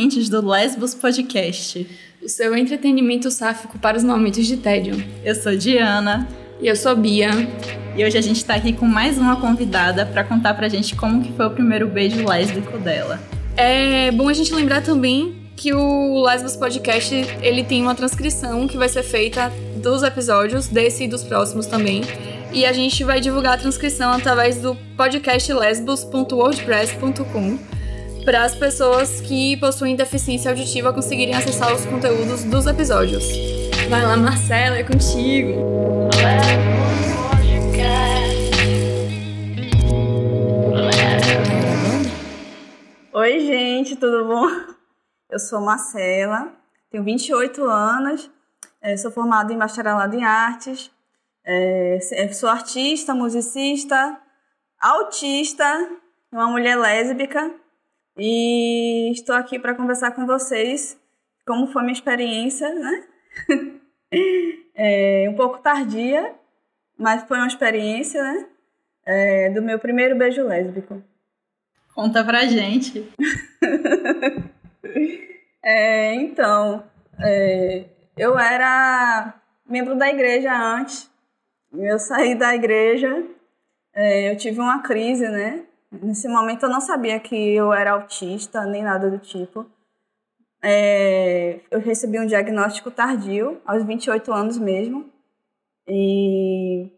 Ouvintes do Lesbos Podcast. O seu entretenimento sáfico para os momentos de tédio. Eu sou Diana. E eu sou Bia. E hoje a gente tá aqui com mais uma convidada para contar pra gente como que foi o primeiro beijo lésbico dela. É bom a gente lembrar também que o Lesbos Podcast ele tem uma transcrição que vai ser feita dos episódios, desse e dos próximos também. E a gente vai divulgar a transcrição através do podcast lesbos.wordpress.com para as pessoas que possuem deficiência auditiva conseguirem acessar os conteúdos dos episódios. Vai lá, Marcela, é contigo. Oi, gente, tudo bom? Eu sou Marcela, tenho 28 anos, eh, sou formada em bacharelado em artes, eh, sou artista, musicista, autista, uma mulher lésbica e estou aqui para conversar com vocês como foi minha experiência, né? é, um pouco tardia, mas foi uma experiência, né? É, do meu primeiro beijo lésbico. Conta pra gente. é, então, é, eu era membro da igreja antes. Eu saí da igreja, é, eu tive uma crise, né? Nesse momento eu não sabia que eu era autista, nem nada do tipo. É, eu recebi um diagnóstico tardio, aos 28 anos mesmo. E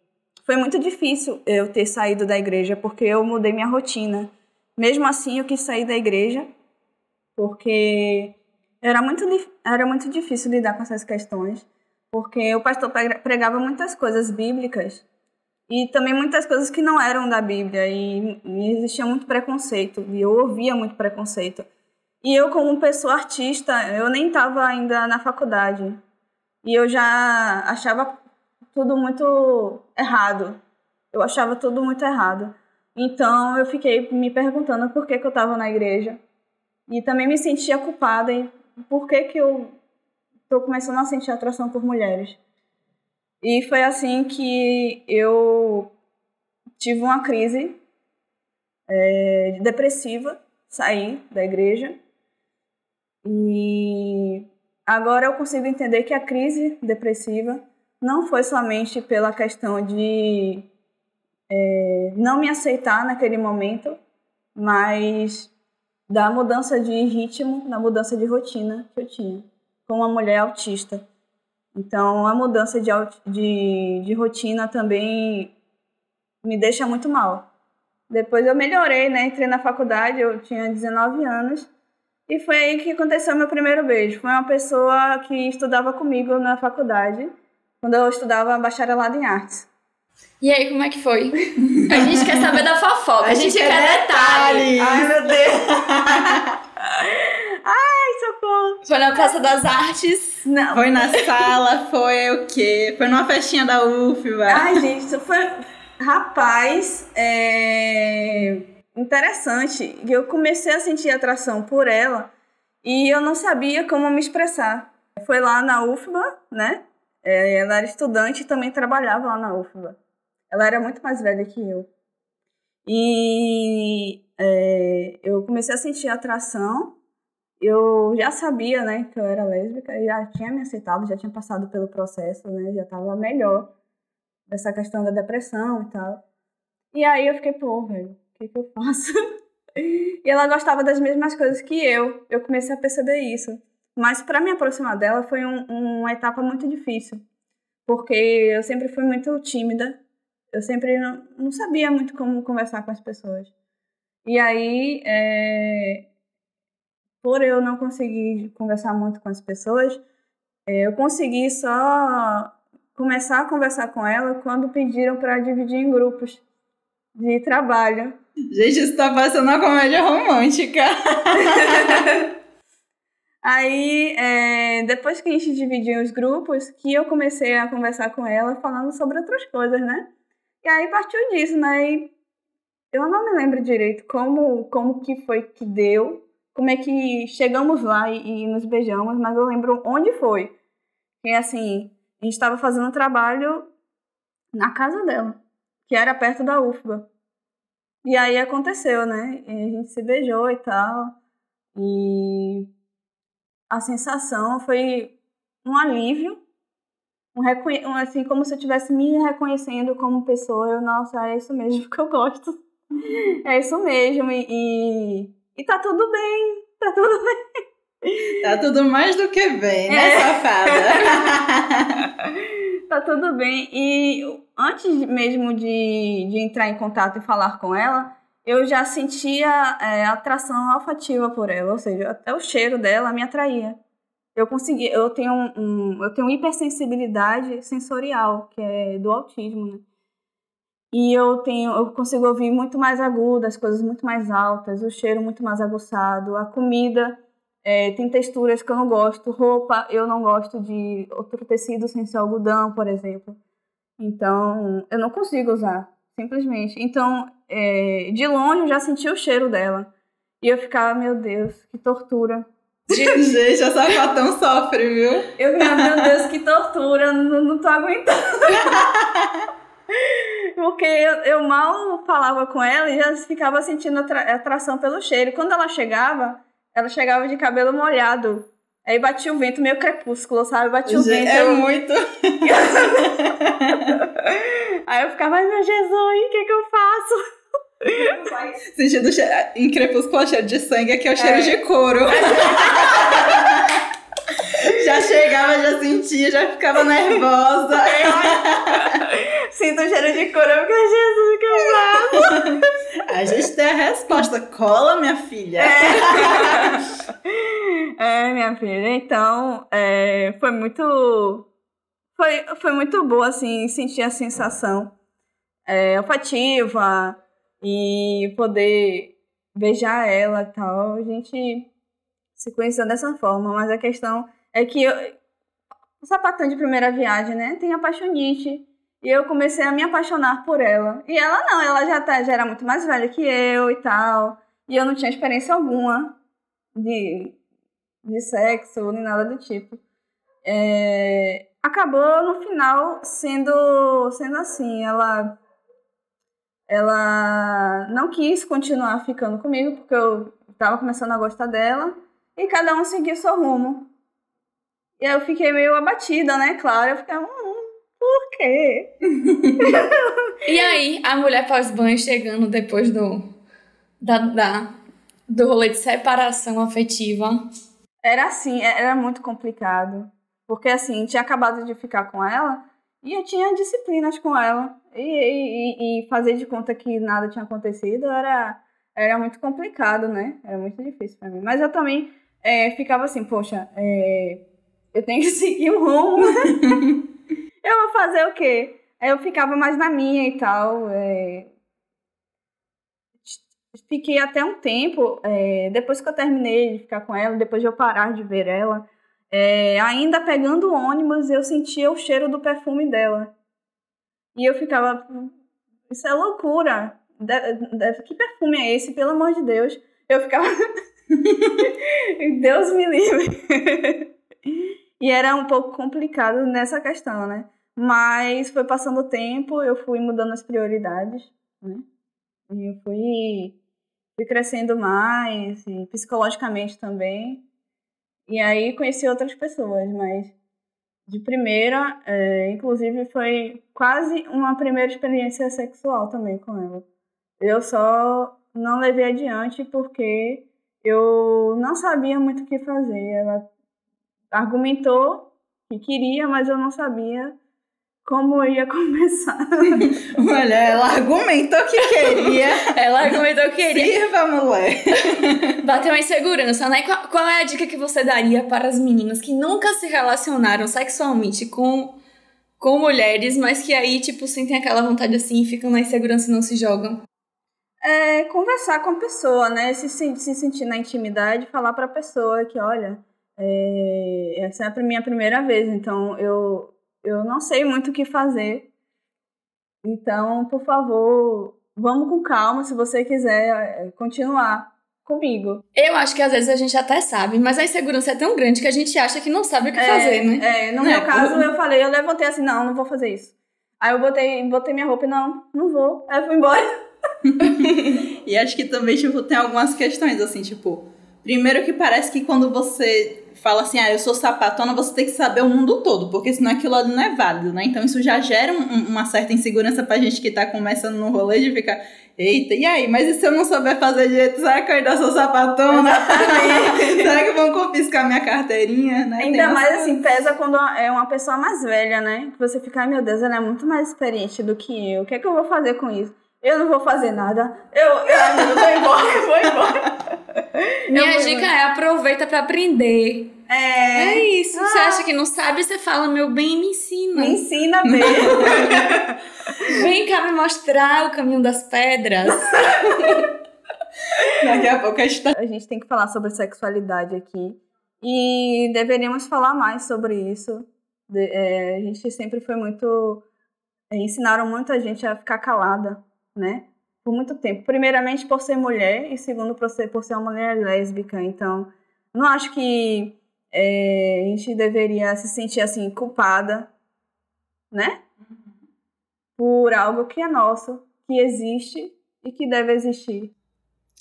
foi muito difícil eu ter saído da igreja, porque eu mudei minha rotina. Mesmo assim, eu quis sair da igreja, porque era muito, era muito difícil lidar com essas questões, porque o pastor pregava muitas coisas bíblicas e também muitas coisas que não eram da Bíblia e, e existia muito preconceito e eu ouvia muito preconceito. E eu como pessoa artista, eu nem estava ainda na faculdade e eu já achava tudo muito errado. Eu achava tudo muito errado. Então eu fiquei me perguntando por que, que eu estava na igreja e também me sentia culpada em por que, que eu estou começando a sentir atração por mulheres. E foi assim que eu tive uma crise é, depressiva, saí da igreja. E agora eu consigo entender que a crise depressiva não foi somente pela questão de é, não me aceitar naquele momento, mas da mudança de ritmo, da mudança de rotina que eu tinha com uma mulher autista. Então, a mudança de, de, de rotina também me deixa muito mal. Depois eu melhorei, né? Entrei na faculdade, eu tinha 19 anos. E foi aí que aconteceu meu primeiro beijo. Foi uma pessoa que estudava comigo na faculdade, quando eu estudava bacharelado em artes. E aí, como é que foi? A gente quer saber da fofoca, a, a gente, gente, quer detalhes. Ai, meu Deus! Foi na Praça das Artes. Não. Foi na sala, foi o quê? Foi numa festinha da UFBA. Ai, gente, isso foi. Rapaz, é. Interessante. Eu comecei a sentir atração por ela e eu não sabia como me expressar. Foi lá na UFBA, né? É, ela era estudante e também trabalhava lá na UFBA. Ela era muito mais velha que eu. E é, eu comecei a sentir atração eu já sabia, né, que eu era lésbica, já tinha me aceitado, já tinha passado pelo processo, né, já estava melhor dessa questão da depressão e tal. E aí eu fiquei, pô, velho, o que que eu faço? e ela gostava das mesmas coisas que eu. Eu comecei a perceber isso. Mas para me aproximar dela foi um, uma etapa muito difícil, porque eu sempre fui muito tímida. Eu sempre não, não sabia muito como conversar com as pessoas. E aí, é, por eu não conseguir conversar muito com as pessoas, é, eu consegui só começar a conversar com ela quando pediram para dividir em grupos de trabalho. Gente, isso tá parecendo uma comédia romântica. Aí, é, depois que a gente dividiu os grupos, que eu comecei a conversar com ela falando sobre outras coisas, né? E aí partiu disso, né? E eu não me lembro direito como, como que foi que deu, como é que chegamos lá e, e nos beijamos, mas eu lembro onde foi. Que assim, a gente estava fazendo trabalho na casa dela, que era perto da UFBA. E aí aconteceu, né? E a gente se beijou e tal. E a sensação foi um alívio, um, um assim, como se eu estivesse me reconhecendo como pessoa. Eu, nossa, é isso mesmo que eu gosto. É isso mesmo. E, e, e tá tudo bem, tá tudo bem. Tá tudo mais do que bem, né, é. safada? tá tudo bem. E antes mesmo de, de entrar em contato e falar com ela, eu já sentia é, atração olfativa por ela, ou seja, até o cheiro dela me atraía. Eu consegui, eu tenho um, um eu tenho hipersensibilidade sensorial, que é do autismo, né? E eu tenho, eu consigo ouvir muito mais agudo, as coisas muito mais altas, o cheiro muito mais aguçado, a comida é, tem texturas que eu não gosto, roupa eu não gosto de outro tecido sem ser algodão, por exemplo. Então, eu não consigo usar, simplesmente. Então, é, de longe eu já senti o cheiro dela. E eu ficava, meu Deus, que tortura. Gente, a sapatão sofre, viu? Eu ficava, meu Deus, que tortura, não, não tô aguentando. Porque eu, eu, mal falava com ela e já ficava sentindo atra atração pelo cheiro. Quando ela chegava, ela chegava de cabelo molhado. Aí batia o vento, meio crepúsculo, sabe? Batia o vento. É eu... muito. Aí eu ficava, ai meu Jesus, o que que eu faço? Sentindo cheiro, em crepúsculo cheiro de sangue, aqui é o cheiro é. de couro. já chegava, já sentia, já ficava nervosa. Sinto o cheiro de couro, eu fico, Jesus, que eu faço? A gente tem a resposta. Cola, minha filha. É, é minha filha. Então, é, foi muito. Foi, foi muito boa, assim, sentir a sensação é, olfativa e poder beijar ela e tal. A gente se conheceu dessa forma, mas a questão é que eu, o sapatão de primeira viagem, né, tem apaixonite. E eu comecei a me apaixonar por ela. E ela não, ela já, tá, já era muito mais velha que eu e tal. E eu não tinha experiência alguma de, de sexo, nem nada do tipo. É, acabou no final sendo, sendo assim. Ela, ela não quis continuar ficando comigo, porque eu estava começando a gostar dela. E cada um seguiu seu rumo. E eu fiquei meio abatida, né? Claro, eu fiquei, hum, por quê? e aí, a mulher pós-banho chegando depois do, da, da, do rolê de separação afetiva. Era assim, é, era muito complicado. Porque assim, tinha acabado de ficar com ela e eu tinha disciplinas com ela. E, e, e fazer de conta que nada tinha acontecido era, era muito complicado, né? Era muito difícil para mim. Mas eu também é, ficava assim, poxa, é, eu tenho que seguir um rumo. eu vou fazer o quê? Eu ficava mais na minha e tal. É... Fiquei até um tempo, é... depois que eu terminei de ficar com ela, depois de eu parar de ver ela, é... ainda pegando ônibus, eu sentia o cheiro do perfume dela. E eu ficava, isso é loucura. Que perfume é esse, pelo amor de Deus? Eu ficava, Deus me livre. E era um pouco complicado nessa questão, né? Mas foi passando o tempo, eu fui mudando as prioridades, né? E eu fui, fui crescendo mais, e psicologicamente também. E aí conheci outras pessoas, mas de primeira, é, inclusive foi quase uma primeira experiência sexual também com ela. Eu só não levei adiante porque eu não sabia muito o que fazer. Ela argumentou que queria, mas eu não sabia como ia começar. Olha, ela argumentou que queria. ela argumentou que queria. Sirva, mulher. Bateu uma insegurança, né? Qual, qual, é a dica que você daria para as meninas que nunca se relacionaram sexualmente com, com mulheres, mas que aí, tipo, sentem aquela vontade assim, ficam na insegurança e não se jogam? É conversar com a pessoa, né? Se, se sentir na intimidade, falar para a pessoa que, olha, é, essa é a minha primeira vez, então eu, eu não sei muito o que fazer. Então, por favor, vamos com calma se você quiser é, continuar comigo. Eu acho que às vezes a gente até sabe, mas a insegurança é tão grande que a gente acha que não sabe o que é, fazer, né? É, no meu caso, eu falei, eu levantei assim, não, não vou fazer isso. Aí eu botei, botei minha roupa e não, não vou. Aí eu fui embora. e acho que também, tipo, tem algumas questões assim, tipo, Primeiro que parece que quando você fala assim, ah, eu sou sapatona, você tem que saber o mundo todo, porque senão aquilo ali não é válido, né? Então isso já gera um, uma certa insegurança pra gente que tá começando no rolê de ficar, eita, e aí, mas e se eu não souber fazer direito, será que eu ainda sou sapatona? será que vão confiscar minha carteirinha, né? Ainda mais assim, pesa quando é uma pessoa mais velha, né? Que você fica, ai meu Deus, ela é muito mais experiente do que eu, o que é que eu vou fazer com isso? Eu não vou fazer nada. Eu, eu, eu vou embora, eu vou embora. Minha dica é aproveita para aprender. É. É isso. Ah. Você acha que não sabe, você fala, meu bem, me ensina. Me ensina mesmo. Vem cá me mostrar o caminho das pedras. Daqui a pouco a gente, tá... a gente tem que falar sobre sexualidade aqui. E deveríamos falar mais sobre isso. De, é, a gente sempre foi muito. É, ensinaram muito a gente a ficar calada né? Por muito tempo. Primeiramente por ser mulher e segundo por ser, por ser uma mulher lésbica. Então, não acho que é, a gente deveria se sentir assim culpada, né? Por algo que é nosso, que existe e que deve existir.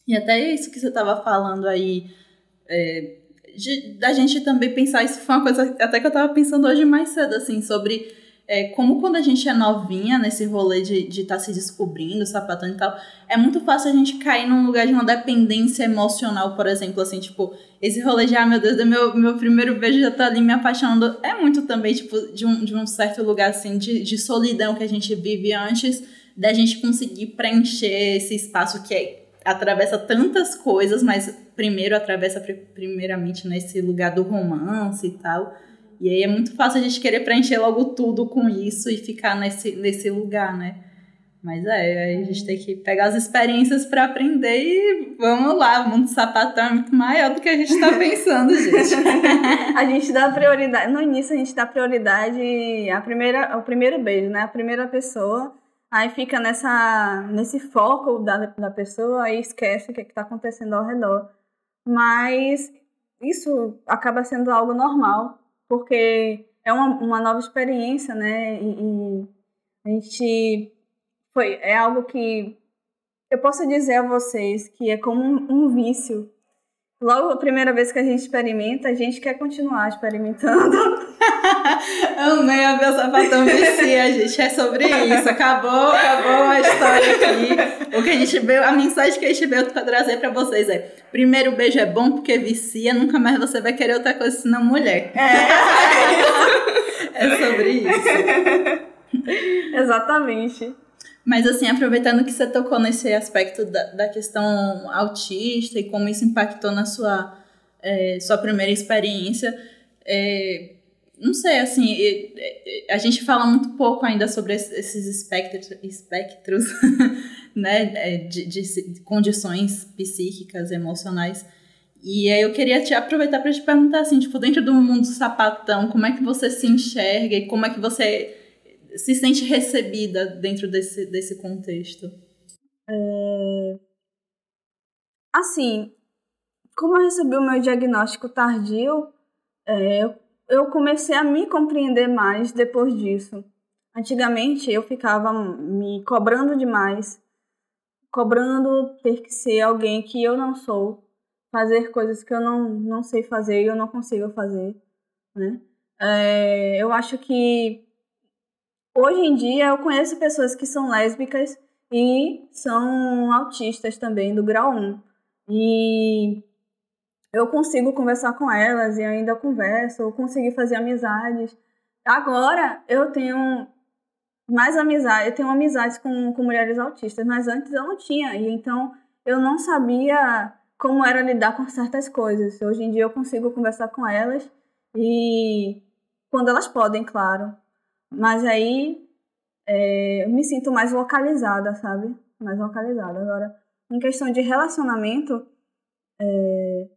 E até isso que você estava falando aí, é, de, da gente também pensar, isso foi uma coisa até que eu estava pensando hoje mais cedo, assim, sobre é, como quando a gente é novinha nesse rolê de estar tá se descobrindo, sapatando e tal, é muito fácil a gente cair num lugar de uma dependência emocional, por exemplo, assim, tipo, esse rolê de, ah, meu Deus, meu, meu primeiro beijo já tá ali me apaixonando, é muito também, tipo, de um, de um certo lugar, assim, de, de solidão que a gente vive antes da gente conseguir preencher esse espaço que é, atravessa tantas coisas, mas primeiro atravessa primeiramente nesse lugar do romance e tal. E aí é muito fácil a gente querer preencher logo tudo com isso e ficar nesse, nesse lugar, né? Mas é, a gente tem que pegar as experiências para aprender e vamos lá, o mundo sapatão é muito maior do que a gente está pensando, gente. a gente dá prioridade, no início a gente dá prioridade à primeira, ao primeiro beijo, né? A primeira pessoa, aí fica nessa, nesse foco da, da pessoa, aí esquece o que é está acontecendo ao redor. Mas isso acaba sendo algo normal porque é uma, uma nova experiência, né? E, e, a gente foi é algo que eu posso dizer a vocês que é como um, um vício. Logo a primeira vez que a gente experimenta, a gente quer continuar experimentando. Amei a meu sapatão vicia, gente. É sobre isso. Acabou, acabou a história aqui. O que a gente veio, a mensagem que a gente veio trazer para vocês é: primeiro beijo é bom porque vicia, nunca mais você vai querer outra coisa senão mulher. É, é sobre isso. Exatamente. Mas assim, aproveitando que você tocou nesse aspecto da, da questão autista e como isso impactou na sua, é, sua primeira experiência, é, não sei, assim, a gente fala muito pouco ainda sobre esses espectros, espectros né, é, de, de, condições psíquicas, emocionais. E aí eu queria te aproveitar para te perguntar assim, tipo, dentro do mundo sapatão, como é que você se enxerga e como é que você se sente recebida dentro desse, desse contexto? É... Assim, como eu recebi o meu diagnóstico tardio, é, eu comecei a me compreender mais depois disso. Antigamente eu ficava me cobrando demais, cobrando ter que ser alguém que eu não sou, fazer coisas que eu não, não sei fazer e eu não consigo fazer, né? É, eu acho que hoje em dia eu conheço pessoas que são lésbicas e são autistas também, do grau 1. E eu consigo conversar com elas e ainda converso, eu consegui fazer amizades. Agora eu tenho mais amizade, eu tenho amizades com, com mulheres autistas, mas antes eu não tinha, e então eu não sabia como era lidar com certas coisas. Hoje em dia eu consigo conversar com elas e quando elas podem, claro. Mas aí é, eu me sinto mais localizada, sabe? Mais localizada. Agora, em questão de relacionamento, é,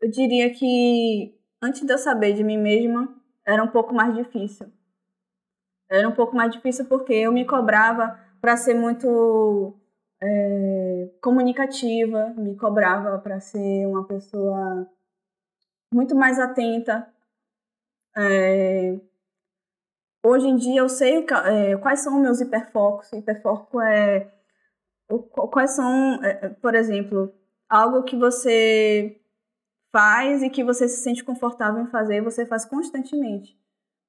eu diria que antes de eu saber de mim mesma, era um pouco mais difícil. Era um pouco mais difícil porque eu me cobrava para ser muito é, comunicativa, me cobrava para ser uma pessoa muito mais atenta. É, hoje em dia eu sei é, quais são meus hiperfocos. Hiperfoco é quais são, é, por exemplo, algo que você faz e que você se sente confortável em fazer, você faz constantemente.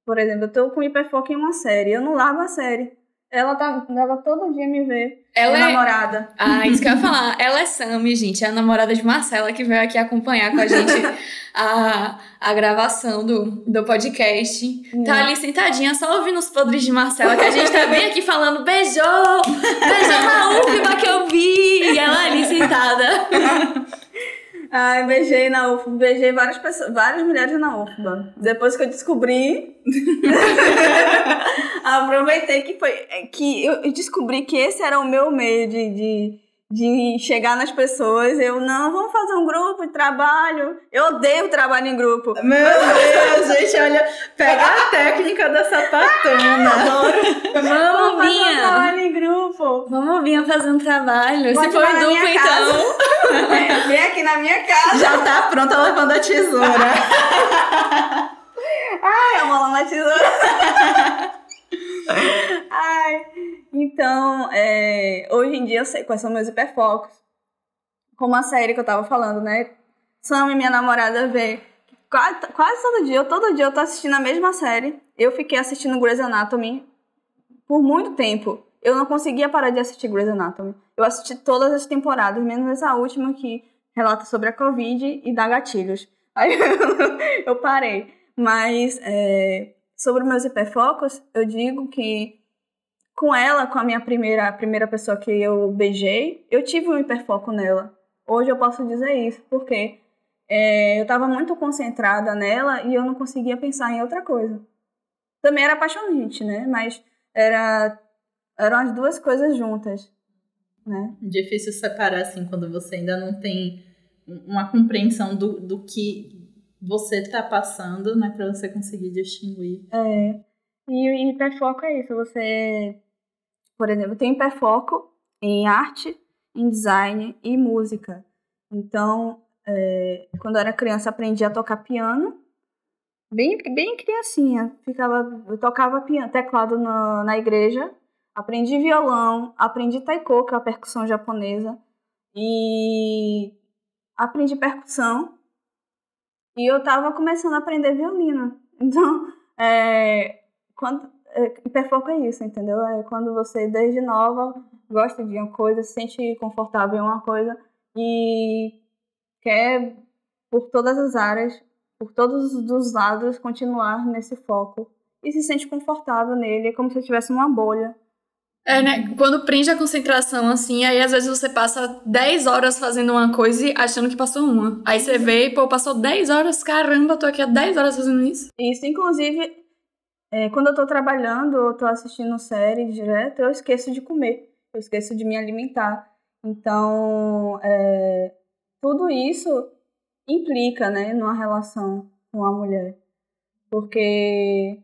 Por exemplo, eu tô com hiperfoco em uma série, eu não largo a série. Ela tá, ela todo dia me vê. Ela é namorada. Ah, isso que eu ia falar. Ela é Sammy, gente, é a namorada de Marcela que veio aqui acompanhar com a gente a, a gravação do, do podcast. Tá ali sentadinha, só ouvindo os podres de Marcela, que a gente tá bem aqui falando beijou! Beijou na última que eu vi! E ela ali sentada. Ai, beijei na UFBA, beijei várias pessoas, várias mulheres na UFBA. Depois que eu descobri, aproveitei que foi que eu descobri que esse era o meu meio de, de, de chegar nas pessoas. Eu não, vamos fazer um grupo de trabalho. Eu odeio trabalho em grupo. Meu Deus, gente, pega a técnica da sapatona. Vamos, fazer um Vinha! trabalho em grupo. Vamos, Vinha, fazer um trabalho. Pode Se for duplo, então. Vem aqui na minha casa. Já tá pronta lavando a tesoura. Ai, a bola na tesoura. Ai, então, é, hoje em dia eu sei quais são meus hiperfocos. Como a série que eu tava falando, né? Sam e minha namorada vê. Quase, quase todo dia, todo dia eu tô assistindo a mesma série. Eu fiquei assistindo Grey's Anatomy por muito tempo. Eu não conseguia parar de assistir Grey's Anatomy. Eu assisti todas as temporadas, menos essa última que relata sobre a Covid e dá gatilhos. Aí eu parei. Mas é, sobre meus hiperfocos, eu digo que com ela, com a minha primeira, a primeira pessoa que eu beijei, eu tive um hiperfoco nela. Hoje eu posso dizer isso, porque é, eu estava muito concentrada nela e eu não conseguia pensar em outra coisa. Também era apaixonante, né? Mas era, eram as duas coisas juntas, né? Difícil separar, assim, quando você ainda não tem uma compreensão do, do que você tá passando, né? Pra você conseguir distinguir. É. E o hiperfoco é isso. Você, por exemplo, tem hiperfoco em arte, em design e música. Então, é, quando eu era criança, aprendi a tocar piano. Bem, bem criancinha. Ficava, eu tocava piano, teclado na, na igreja. Aprendi violão, aprendi taiko, que é a percussão japonesa. E aprendi percussão. E eu tava começando a aprender violino. Então, é, quando, é, hiperfoco é isso, entendeu? É quando você, desde nova, gosta de uma coisa, se sente confortável em uma coisa e quer, por todas as áreas, por todos os lados, continuar nesse foco. E se sente confortável nele, é como se tivesse uma bolha. É, né? Quando prende a concentração, assim, aí às vezes você passa 10 horas fazendo uma coisa e achando que passou uma. Aí você vê e, pô, passou 10 horas, caramba, tô aqui há 10 horas fazendo isso. Isso, inclusive, é, quando eu tô trabalhando ou tô assistindo série direto, eu esqueço de comer, eu esqueço de me alimentar. Então, é, tudo isso implica, né, numa relação com a mulher. Porque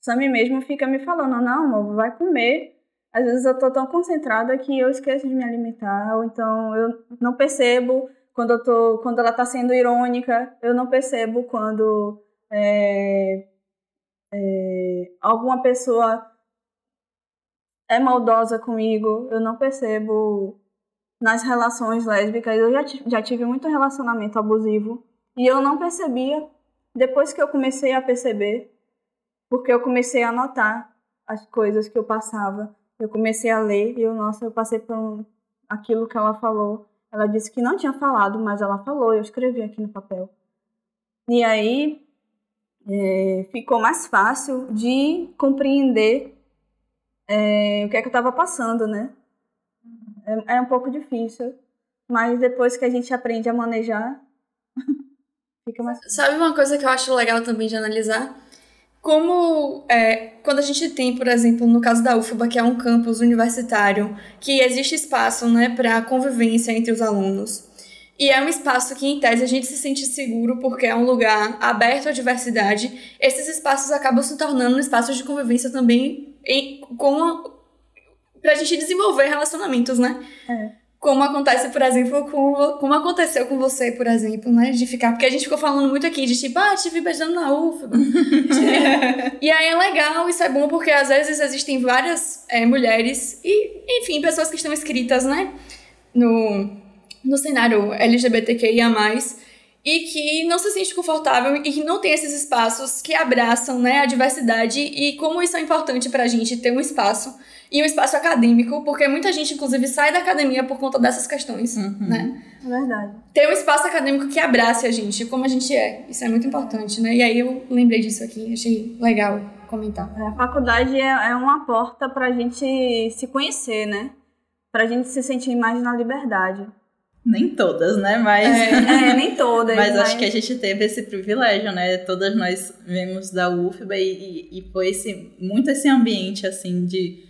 Sammy mesmo fica me falando, não, amor, vai comer. Às vezes eu tô tão concentrada que eu esqueço de me alimentar, ou então eu não percebo quando eu tô, quando ela tá sendo irônica, eu não percebo quando é, é, alguma pessoa é maldosa comigo, eu não percebo nas relações lésbicas. Eu já, já tive muito relacionamento abusivo e eu não percebia. Depois que eu comecei a perceber, porque eu comecei a notar as coisas que eu passava, eu comecei a ler e eu, nossa, eu passei por um, aquilo que ela falou. Ela disse que não tinha falado, mas ela falou, eu escrevi aqui no papel. E aí é, ficou mais fácil de compreender é, o que é que eu estava passando, né? É, é um pouco difícil, mas depois que a gente aprende a manejar, fica mais. Sabe uma coisa que eu acho legal também de analisar? Como é, quando a gente tem, por exemplo, no caso da UFBA, que é um campus universitário, que existe espaço né, para convivência entre os alunos. E é um espaço que, em tese, a gente se sente seguro porque é um lugar aberto à diversidade. Esses espaços acabam se tornando espaços de convivência também em, com pra gente desenvolver relacionamentos, né? É. Como acontece, por exemplo, com, como aconteceu com você, por exemplo, né? De ficar. Porque a gente ficou falando muito aqui de tipo, ah, te vi beijando na UFBA. e aí é legal, isso é bom, porque às vezes existem várias é, mulheres e, enfim, pessoas que estão inscritas, né? No, no cenário LGBTQIA+, e que não se sente confortável e que não tem esses espaços que abraçam né, a diversidade e como isso é importante para a gente ter um espaço e um espaço acadêmico, porque muita gente, inclusive, sai da academia por conta dessas questões, Uhum. né? É verdade. Ter um espaço acadêmico que abrace a gente, como a gente é, isso é muito importante, né? E aí eu lembrei disso aqui, achei legal comentar. A faculdade é, é uma porta pra gente se conhecer, né? Pra gente se sentir mais na liberdade. Nem todas, né? Mas. É, nem todas. Mas acho que a gente teve esse privilégio, né? Todas nós vemos da UFBA e, e, e foi esse, muito esse ambiente, assim, de...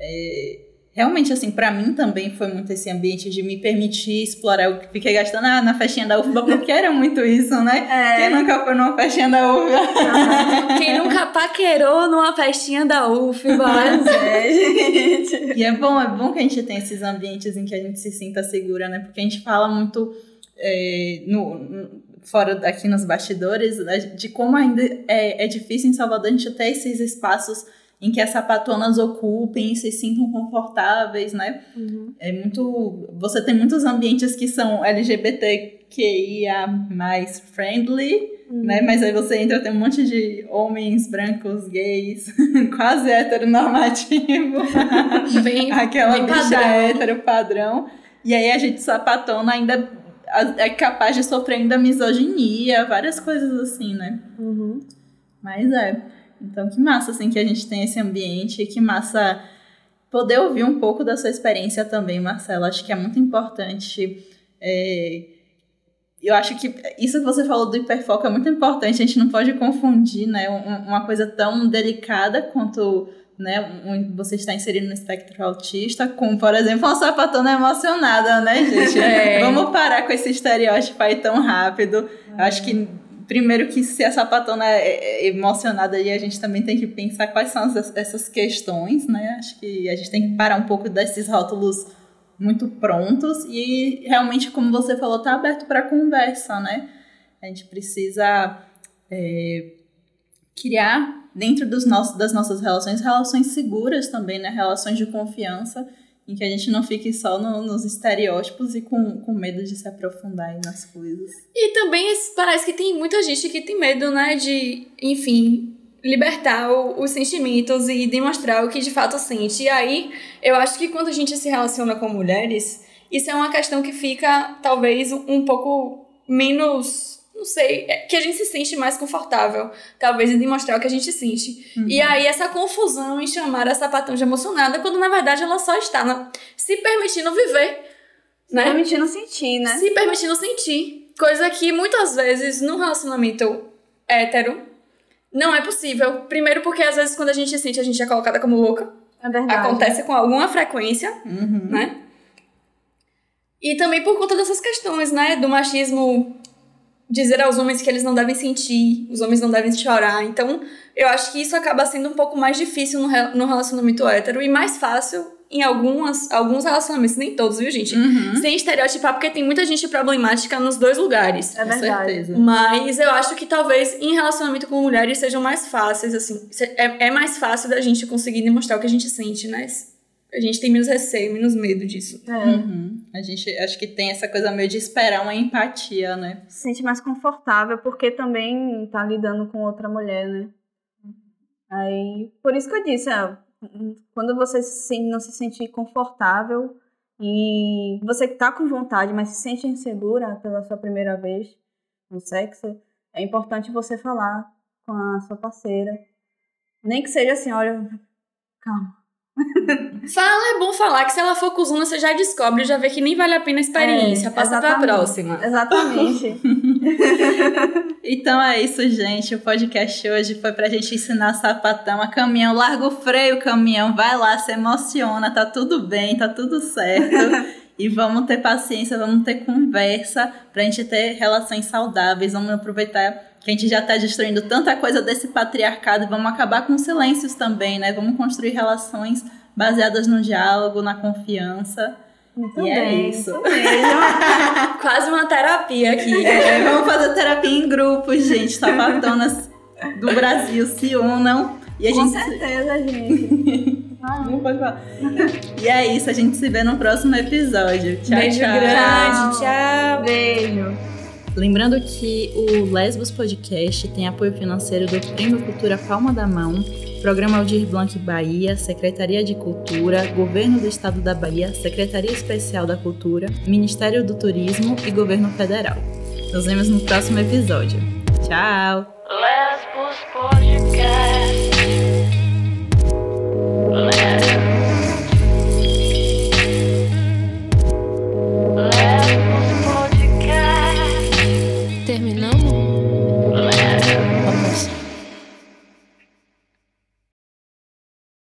é, realmente, assim, pra mim também foi muito esse ambiente de me permitir explorar. Eu fiquei gastando na, na festinha da UFBA porque era muito isso, né? É. Quem nunca foi numa festinha da UFBA? Quem nunca paquerou numa festinha da UFBA? Mas é, gente. E é bom, é bom que a gente tenha esses ambientes em que a gente se sinta segura, né? Porque a gente fala muito é, no, no- fora daqui nos bastidores né, de como ainda é, é difícil em Salvador a gente ter esses espaços em que as sapatonas ocupem e se sintam confortáveis, né? É muito. Você tem muitos ambientes que são LGBTQIA mais friendly, né? Mas aí você entra, tem um monte de homens brancos, gays, quase heteronormativo. Bem, Aquela bem bicha padrão. hétero padrão. E aí a gente sapatona ainda é capaz de sofrer ainda misoginia, várias coisas assim, né? Uhum. Mas é. Então que massa, assim, que a gente tem esse ambiente e que massa poder ouvir um pouco da sua experiência também, Marcela. Acho que é muito importante. é, Eu acho que isso que você falou do hiperfoco é muito importante. A gente não pode confundir, né? um- Uma coisa tão delicada quanto né, um- você está inserido no espectro autista, com, por exemplo, uma sapatona emocionada, né, gente? É. Vamos parar com esse estereótipo aí tão rápido. Eu acho que primeiro que se a sapatona é é emocionada aí, a gente também tem que pensar quais são essas, essas questões, né? Acho que a gente tem que parar um pouco desses rótulos muito prontos e realmente, como você falou, tá aberto para conversa, né? A gente precisa é, criar dentro dos nossos, das nossas relações relações seguras também, né? Relações de confiança em que a gente não fique só no- nos estereótipos e com, com medo de se aprofundar nas coisas. E também parece que tem muita gente que tem medo, né, de, enfim, libertar o- os sentimentos e demonstrar o que de fato sente. E aí, eu acho que quando a gente se relaciona com mulheres, isso é uma questão que fica talvez um pouco menos, não sei, é que a gente se sente mais confortável, talvez em demonstrar o que a gente sente. E aí essa confusão em chamar a sapatão de emocionada, quando na verdade ela só está na- se permitindo viver, né? Permitindo sentir, né? se permitindo sentir. Coisa que muitas vezes num relacionamento hétero não é possível. Primeiro porque às vezes quando a gente sente, a gente é colocada como louca. É verdade. Acontece com alguma frequência, Uhum. né? E também por conta dessas questões, né? Do machismo dizer aos homens que eles não devem sentir, os homens não devem chorar. Então, eu acho que isso acaba sendo um pouco mais difícil no, no relacionamento hétero e mais fácil em algumas, alguns relacionamentos, nem todos, viu, gente? Uhum. Sem estereotipar, porque tem muita gente problemática nos dois lugares. É Com verdade. certeza. Mas eu acho que talvez em relacionamento com mulheres sejam mais fáceis, assim. É, é mais fácil da gente conseguir demonstrar o que a gente sente, né? A gente tem menos receio, menos medo disso. É. Uhum. A gente acho que tem essa coisa meio de esperar uma empatia, né? Se sente mais confortável porque também tá lidando com outra mulher, né? Aí, por isso que eu disse, ah, quando você não se sentir confortável e você tá com vontade, mas se sente insegura pela sua primeira vez no sexo, é importante você falar com a sua parceira. Nem que seja assim, olha, calma. Fala, é bom falar que se ela for cuzona, você já descobre, já vê que nem vale a pena a experiência. É, Passa pra próxima. Exatamente. Então é isso, gente. O podcast hoje foi pra gente ensinar sapatão a caminhão. Larga o freio, caminhão. Vai lá, se emociona. Tá tudo bem, tá tudo certo. e vamos ter paciência, vamos ter conversa pra gente ter relações saudáveis. Vamos aproveitar que a gente já tá destruindo tanta coisa desse patriarcado e vamos acabar com silêncios também, né? Vamos construir relações baseadas no diálogo, na confiança. Muito E é bem, isso. mesmo. Quase uma terapia aqui. É, vamos fazer terapia em grupos, gente. Sapatonas do Brasil se unam. E a Com gente. certeza, gente. Não pode falar. E é isso, a gente se vê no próximo episódio. Tchau, Beijo tchau. grande, tchau. Beijo. Lembrando que o Lesbos Podcast tem apoio financeiro do Prêmio Cultura Palma da Mão, Programa Aldir Blanc Bahia, Secretaria de Cultura, Governo do Estado da Bahia, Secretaria Especial da Cultura, Ministério do Turismo e Governo Federal. Nos vemos no próximo episódio. Tchau! Lesbos Podcast. Lesbos